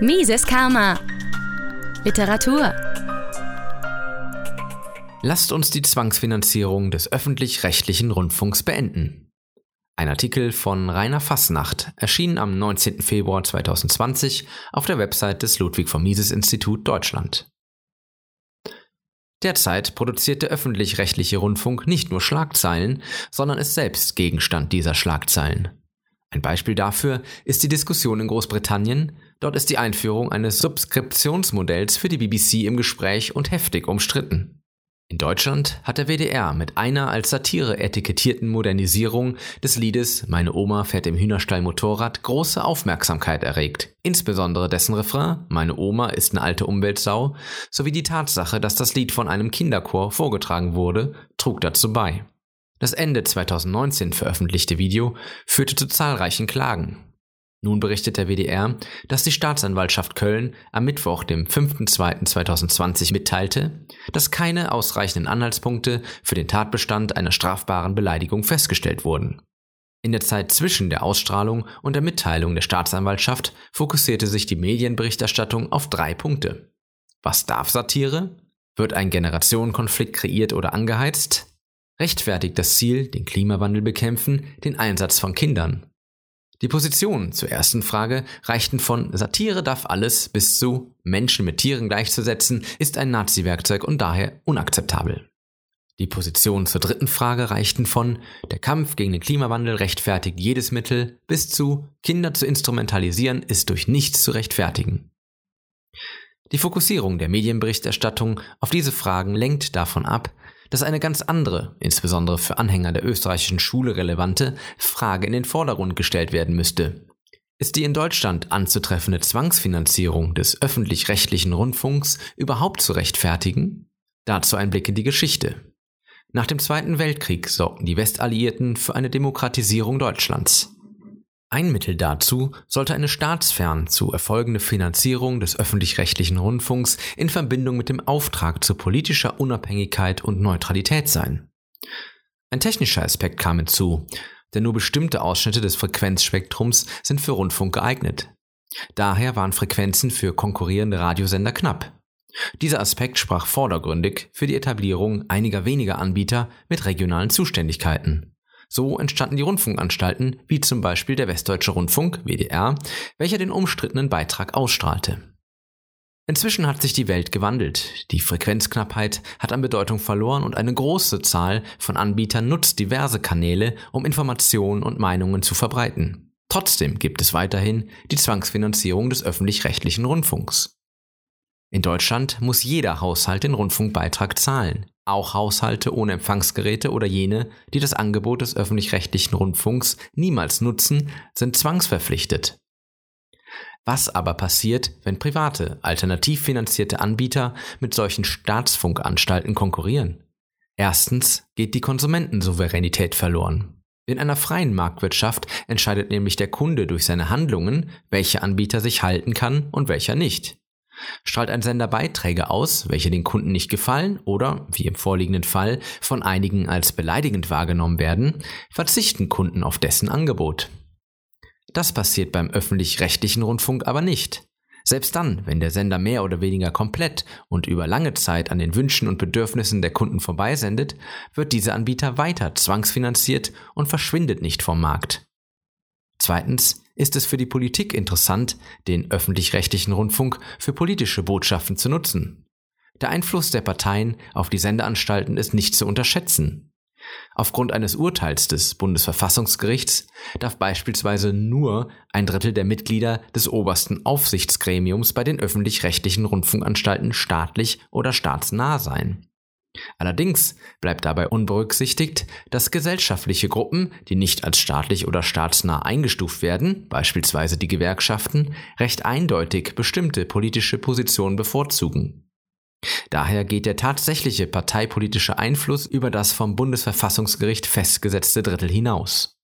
Mises Karma. Literatur. Lasst uns die Zwangsfinanzierung des öffentlich-rechtlichen Rundfunks beenden. Ein Artikel von Rainer Fassnacht erschien am 19. Februar 2020 auf der Website des Ludwig von Mises Institut Deutschland. Derzeit produziert der öffentlich-rechtliche Rundfunk nicht nur Schlagzeilen, sondern ist selbst Gegenstand dieser Schlagzeilen. Ein Beispiel dafür ist die Diskussion in Großbritannien. Dort ist die Einführung eines Subskriptionsmodells für die BBC im Gespräch und heftig umstritten. In Deutschland hat der WDR mit einer als Satire etikettierten Modernisierung des Liedes Meine Oma fährt im Hühnerstall Motorrad große Aufmerksamkeit erregt. Insbesondere dessen Refrain Meine Oma ist eine alte Umweltsau sowie die Tatsache, dass das Lied von einem Kinderchor vorgetragen wurde, trug dazu bei. Das Ende 2019 veröffentlichte Video führte zu zahlreichen Klagen. Nun berichtet der WDR, dass die Staatsanwaltschaft Köln am Mittwoch, dem 5.2.2020 mitteilte, dass keine ausreichenden Anhaltspunkte für den Tatbestand einer strafbaren Beleidigung festgestellt wurden. In der Zeit zwischen der Ausstrahlung und der Mitteilung der Staatsanwaltschaft fokussierte sich die Medienberichterstattung auf drei Punkte. Was darf Satire? Wird ein Generationenkonflikt kreiert oder angeheizt? Rechtfertigt das Ziel, den Klimawandel bekämpfen, den Einsatz von Kindern. Die Positionen zur ersten Frage reichten von Satire darf alles bis zu Menschen mit Tieren gleichzusetzen ist ein Nazi-Werkzeug und daher unakzeptabel. Die Positionen zur dritten Frage reichten von der Kampf gegen den Klimawandel rechtfertigt jedes Mittel bis zu Kinder zu instrumentalisieren ist durch nichts zu rechtfertigen. Die Fokussierung der Medienberichterstattung auf diese Fragen lenkt davon ab, dass eine ganz andere, insbesondere für Anhänger der österreichischen Schule relevante, Frage in den Vordergrund gestellt werden müsste. Ist die in Deutschland anzutreffende Zwangsfinanzierung des öffentlich-rechtlichen Rundfunks überhaupt zu rechtfertigen? Dazu ein Blick in die Geschichte. Nach dem Zweiten Weltkrieg sorgten die Westalliierten für eine Demokratisierung Deutschlands. Ein Mittel dazu sollte eine staatsfern zu erfolgende Finanzierung des öffentlich-rechtlichen Rundfunks in Verbindung mit dem Auftrag zu politischer Unabhängigkeit und Neutralität sein. Ein technischer Aspekt kam hinzu, denn nur bestimmte Ausschnitte des Frequenzspektrums sind für Rundfunk geeignet. Daher waren Frequenzen für konkurrierende Radiosender knapp. Dieser Aspekt sprach vordergründig für die Etablierung einiger weniger Anbieter mit regionalen Zuständigkeiten. So entstanden die Rundfunkanstalten, wie zum Beispiel der Westdeutsche Rundfunk, WDR, welcher den umstrittenen Beitrag ausstrahlte. Inzwischen hat sich die Welt gewandelt. Die Frequenzknappheit hat an Bedeutung verloren und eine große Zahl von Anbietern nutzt diverse Kanäle, um Informationen und Meinungen zu verbreiten. Trotzdem gibt es weiterhin die Zwangsfinanzierung des öffentlich-rechtlichen Rundfunks. In Deutschland muss jeder Haushalt den Rundfunkbeitrag zahlen. Auch Haushalte ohne Empfangsgeräte oder jene, die das Angebot des öffentlich-rechtlichen Rundfunks niemals nutzen, sind zwangsverpflichtet. Was aber passiert, wenn private, alternativ finanzierte Anbieter mit solchen Staatsfunkanstalten konkurrieren? Erstens geht die Konsumentensouveränität verloren. In einer freien Marktwirtschaft entscheidet nämlich der Kunde durch seine Handlungen, welcher Anbieter sich halten kann und welcher nicht. Strahlt ein Sender Beiträge aus, welche den Kunden nicht gefallen oder, wie im vorliegenden Fall, von einigen als beleidigend wahrgenommen werden, verzichten Kunden auf dessen Angebot. Das passiert beim öffentlich-rechtlichen Rundfunk aber nicht. Selbst dann, wenn der Sender mehr oder weniger komplett und über lange Zeit an den Wünschen und Bedürfnissen der Kunden vorbeisendet, wird dieser Anbieter weiter zwangsfinanziert und verschwindet nicht vom Markt. Zweitens ist es für die Politik interessant, den öffentlich-rechtlichen Rundfunk für politische Botschaften zu nutzen. Der Einfluss der Parteien auf die Sendeanstalten ist nicht zu unterschätzen. Aufgrund eines Urteils des Bundesverfassungsgerichts darf beispielsweise nur ein Drittel der Mitglieder des obersten Aufsichtsgremiums bei den öffentlich-rechtlichen Rundfunkanstalten staatlich oder staatsnah sein. Allerdings bleibt dabei unberücksichtigt, dass gesellschaftliche Gruppen, die nicht als staatlich oder staatsnah eingestuft werden, beispielsweise die Gewerkschaften, recht eindeutig bestimmte politische Positionen bevorzugen. Daher geht der tatsächliche parteipolitische Einfluss über das vom Bundesverfassungsgericht festgesetzte Drittel hinaus.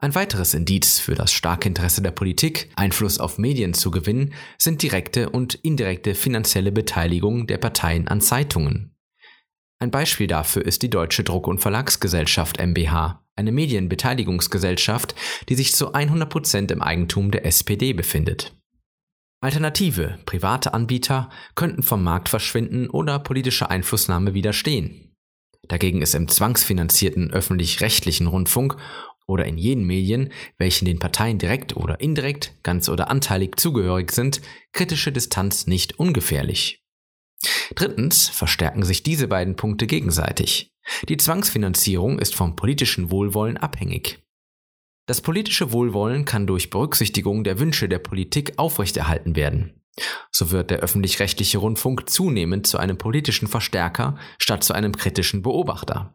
Ein weiteres Indiz für das starke Interesse der Politik, Einfluss auf Medien zu gewinnen, sind direkte und indirekte finanzielle Beteiligung der Parteien an Zeitungen. Ein Beispiel dafür ist die Deutsche Druck- und Verlagsgesellschaft MBH, eine Medienbeteiligungsgesellschaft, die sich zu 100 Prozent im Eigentum der SPD befindet. Alternative, private Anbieter könnten vom Markt verschwinden oder politische Einflussnahme widerstehen. Dagegen ist im zwangsfinanzierten öffentlich-rechtlichen Rundfunk oder in jenen Medien, welchen den Parteien direkt oder indirekt, ganz oder anteilig zugehörig sind, kritische Distanz nicht ungefährlich. Drittens verstärken sich diese beiden Punkte gegenseitig. Die Zwangsfinanzierung ist vom politischen Wohlwollen abhängig. Das politische Wohlwollen kann durch Berücksichtigung der Wünsche der Politik aufrechterhalten werden. So wird der öffentlich-rechtliche Rundfunk zunehmend zu einem politischen Verstärker statt zu einem kritischen Beobachter.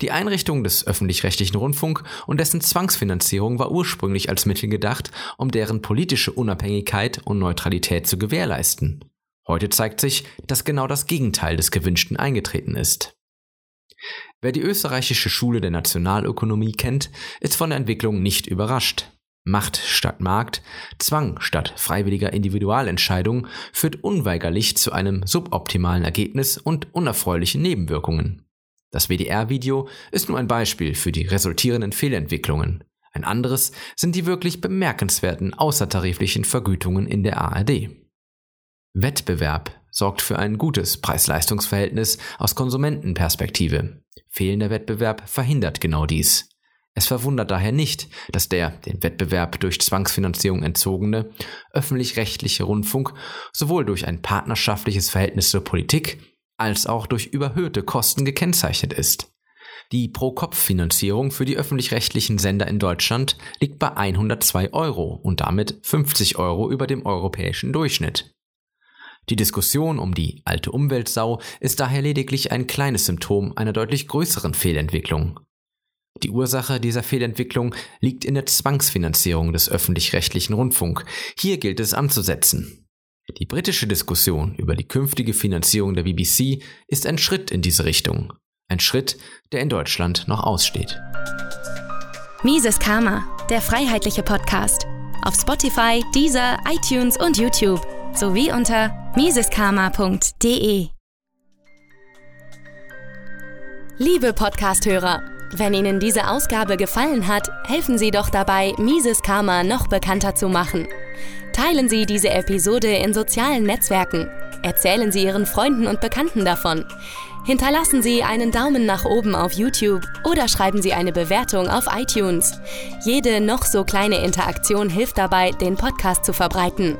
Die Einrichtung des öffentlich-rechtlichen Rundfunk und dessen Zwangsfinanzierung war ursprünglich als Mittel gedacht, um deren politische Unabhängigkeit und Neutralität zu gewährleisten. Heute zeigt sich, dass genau das Gegenteil des Gewünschten eingetreten ist. Wer die österreichische Schule der Nationalökonomie kennt, ist von der Entwicklung nicht überrascht. Macht statt Markt, Zwang statt freiwilliger Individualentscheidung führt unweigerlich zu einem suboptimalen Ergebnis und unerfreulichen Nebenwirkungen. Das WDR-Video ist nur ein Beispiel für die resultierenden Fehlentwicklungen. Ein anderes sind die wirklich bemerkenswerten außertariflichen Vergütungen in der ARD. Wettbewerb sorgt für ein gutes Preis-Leistungs-Verhältnis aus Konsumentenperspektive. Fehlender Wettbewerb verhindert genau dies. Es verwundert daher nicht, dass der den Wettbewerb durch Zwangsfinanzierung entzogene öffentlich-rechtliche Rundfunk sowohl durch ein partnerschaftliches Verhältnis zur Politik als auch durch überhöhte Kosten gekennzeichnet ist. Die Pro-Kopf-Finanzierung für die öffentlich-rechtlichen Sender in Deutschland liegt bei 102 Euro und damit 50 Euro über dem europäischen Durchschnitt. Die Diskussion um die alte Umweltsau ist daher lediglich ein kleines Symptom einer deutlich größeren Fehlentwicklung. Die Ursache dieser Fehlentwicklung liegt in der Zwangsfinanzierung des öffentlich-rechtlichen Rundfunk. Hier gilt es anzusetzen. Die britische Diskussion über die künftige Finanzierung der BBC ist ein Schritt in diese Richtung. Ein Schritt, der in Deutschland noch aussteht. Mises Karma, der freiheitliche Podcast. Auf Spotify, Deezer, iTunes und YouTube sowie unter miseskarma.de. Liebe Podcasthörer, wenn Ihnen diese Ausgabe gefallen hat, helfen Sie doch dabei, Mises Karma noch bekannter zu machen. Teilen Sie diese Episode in sozialen Netzwerken. Erzählen Sie Ihren Freunden und Bekannten davon. Hinterlassen Sie einen Daumen nach oben auf YouTube oder schreiben Sie eine Bewertung auf iTunes. Jede noch so kleine Interaktion hilft dabei, den Podcast zu verbreiten.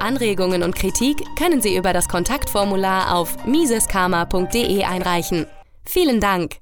Anregungen und Kritik können Sie über das Kontaktformular auf miseskarma.de einreichen. Vielen Dank!